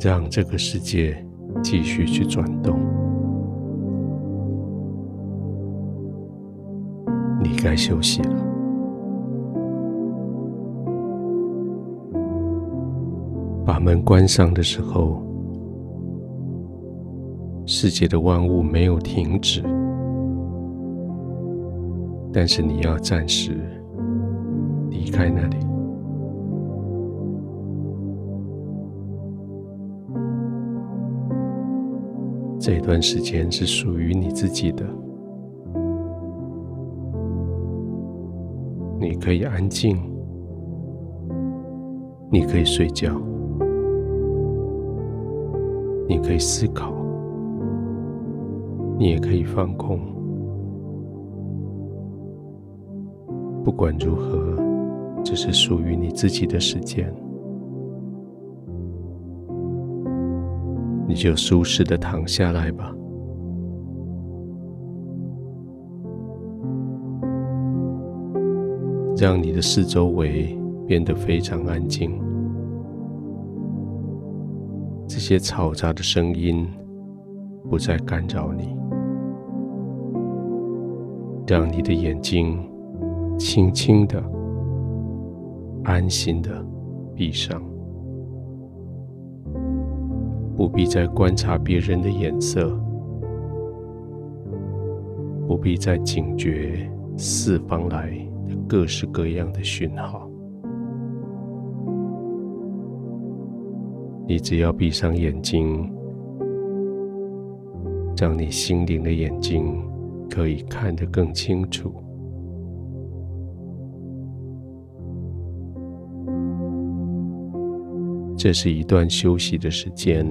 让这个世界继续去转动。你该休息了。把门关上的时候，世界的万物没有停止，但是你要暂时离开那里。这段时间是属于你自己的，你可以安静，你可以睡觉，你可以思考，你也可以放空。不管如何，这是属于你自己的时间。你就舒适的躺下来吧，让你的四周围变得非常安静，这些嘈杂的声音不再干扰你，让你的眼睛轻轻的、安心的闭上。不必再观察别人的眼色，不必再警觉四方来的各式各样的讯号。你只要闭上眼睛，让你心灵的眼睛可以看得更清楚。这是一段休息的时间，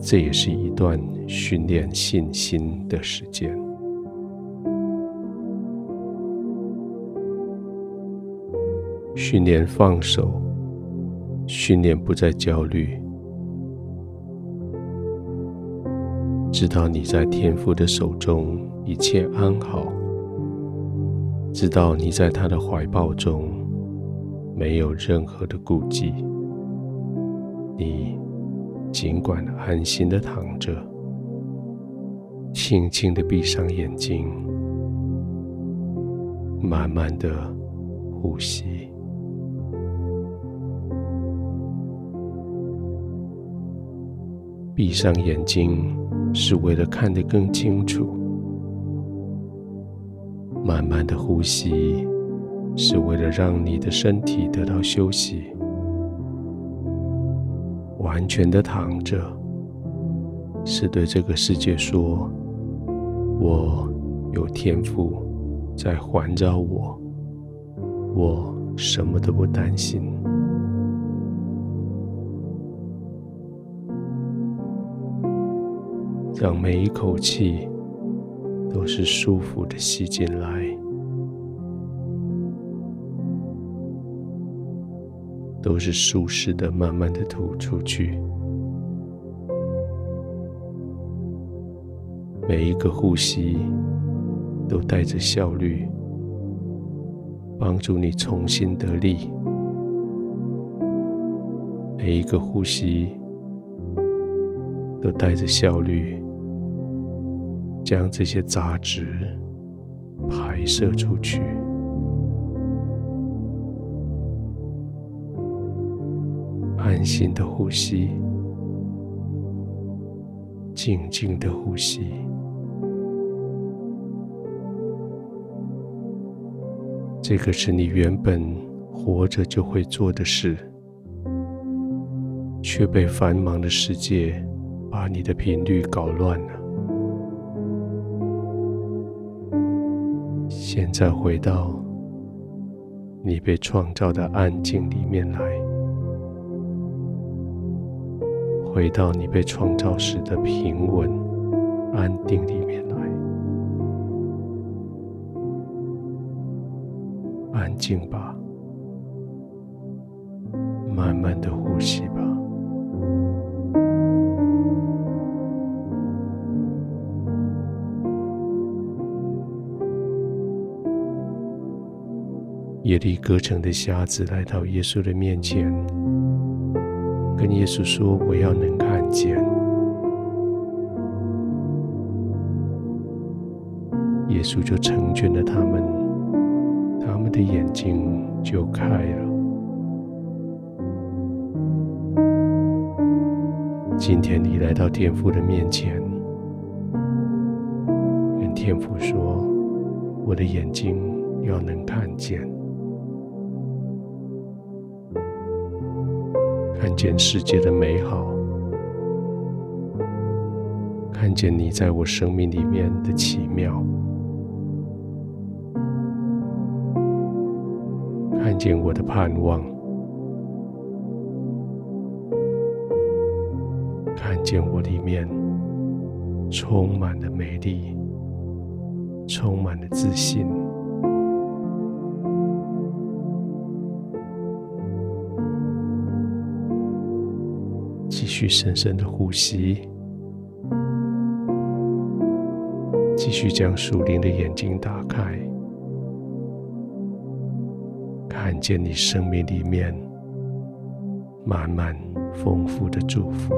这也是一段训练信心的时间。训练放手，训练不再焦虑，知道你在天父的手中一切安好，知道你在他的怀抱中。没有任何的顾忌，你尽管安心的躺着，轻轻的闭上眼睛，慢慢的呼吸。闭上眼睛是为了看得更清楚，慢慢的呼吸。是为了让你的身体得到休息，完全的躺着，是对这个世界说：“我有天赋在环绕我，我什么都不担心。”让每一口气都是舒服的吸进来。都是舒适的，慢慢的吐出去。每一个呼吸都带着效率，帮助你重新得力。每一个呼吸都带着效率，将这些杂质排射出去。安心的呼吸，静静的呼吸，这个是你原本活着就会做的事，却被繁忙的世界把你的频率搞乱了。现在回到你被创造的安静里面来。回到你被创造时的平稳、安定里面来，安静吧，慢慢的呼吸吧。耶利哥城的瞎子来到耶稣的面前。跟耶稣说：“我要能看见。”耶稣就成全了他们，他们的眼睛就开了。今天你来到天父的面前，跟天父说：“我的眼睛要能看见，看见世界的美好，看见你在我生命里面的奇妙，看见我的盼望。”看见我里面充满了美丽，充满了自信。续深深的呼吸，继续将属灵的眼睛打开，看见你生命里面满满丰富的祝福。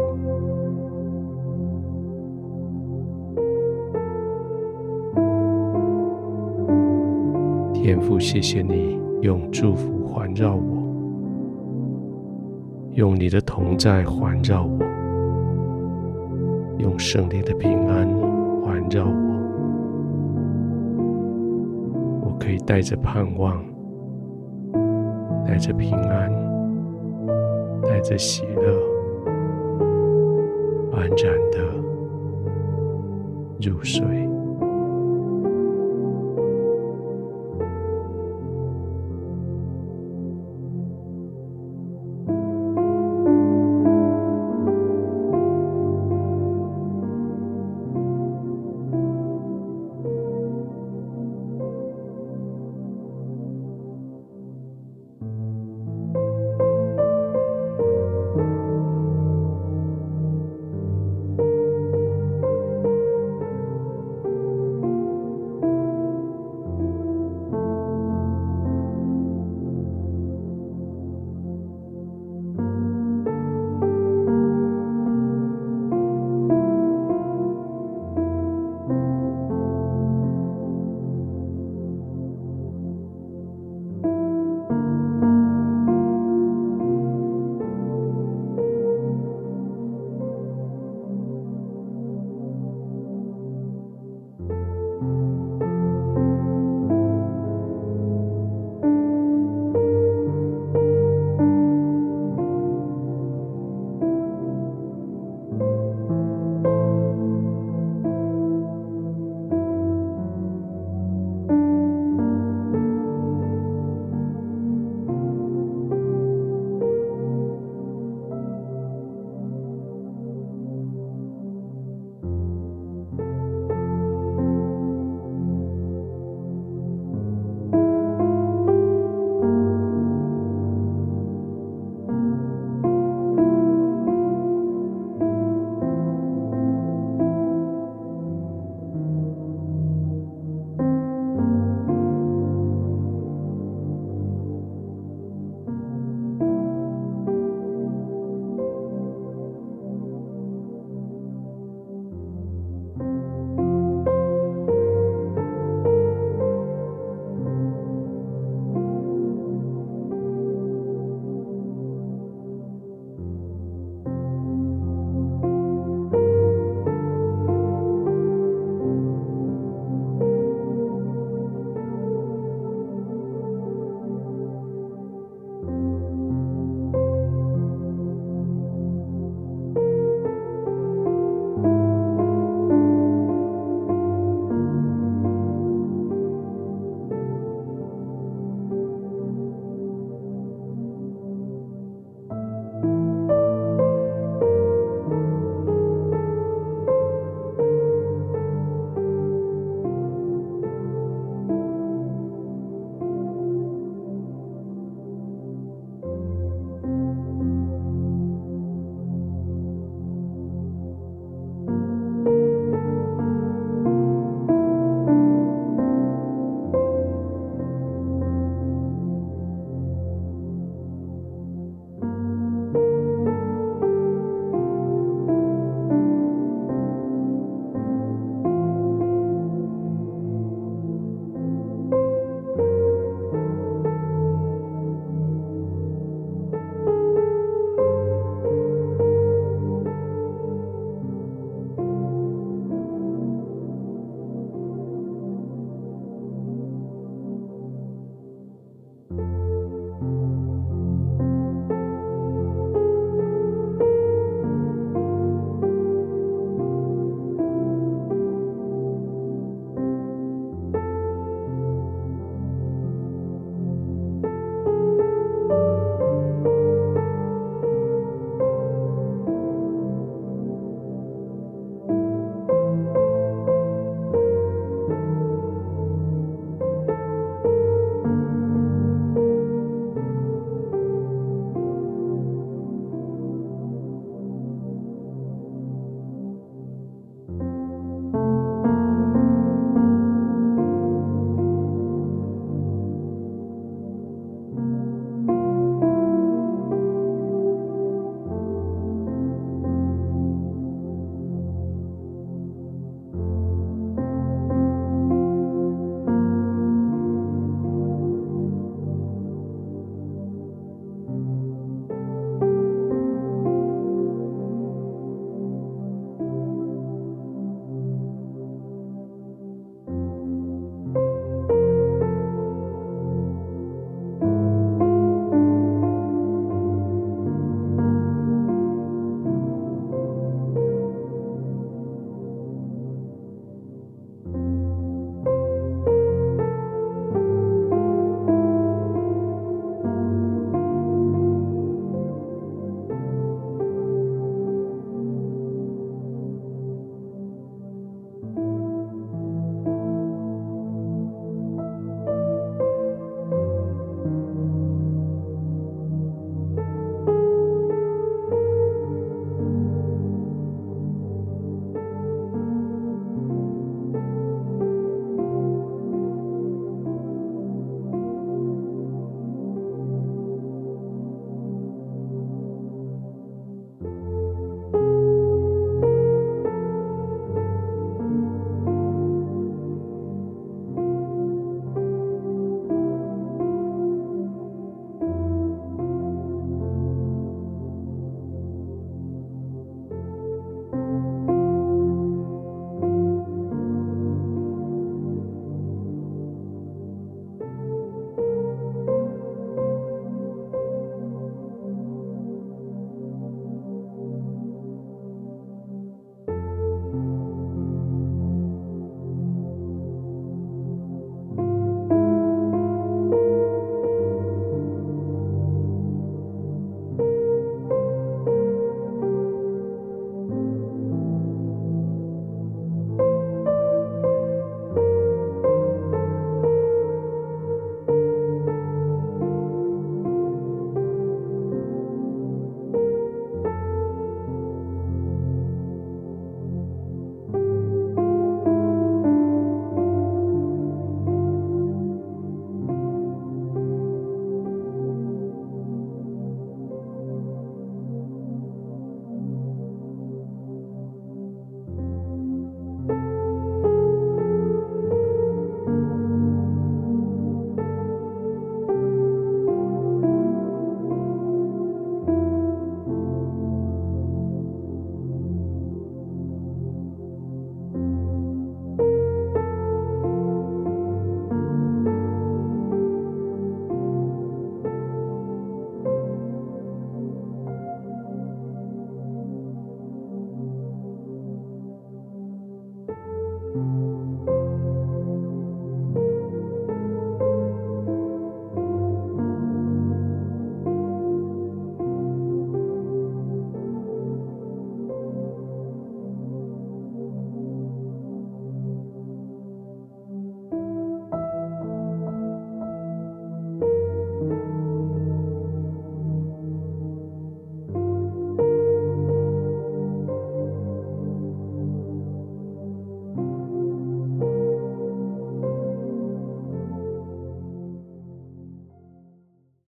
天父，谢谢你用祝福环绕我，用你的同在环绕我，用圣灵的平安环绕我。我可以带着盼望，带着平安，带着喜乐，安然的入睡。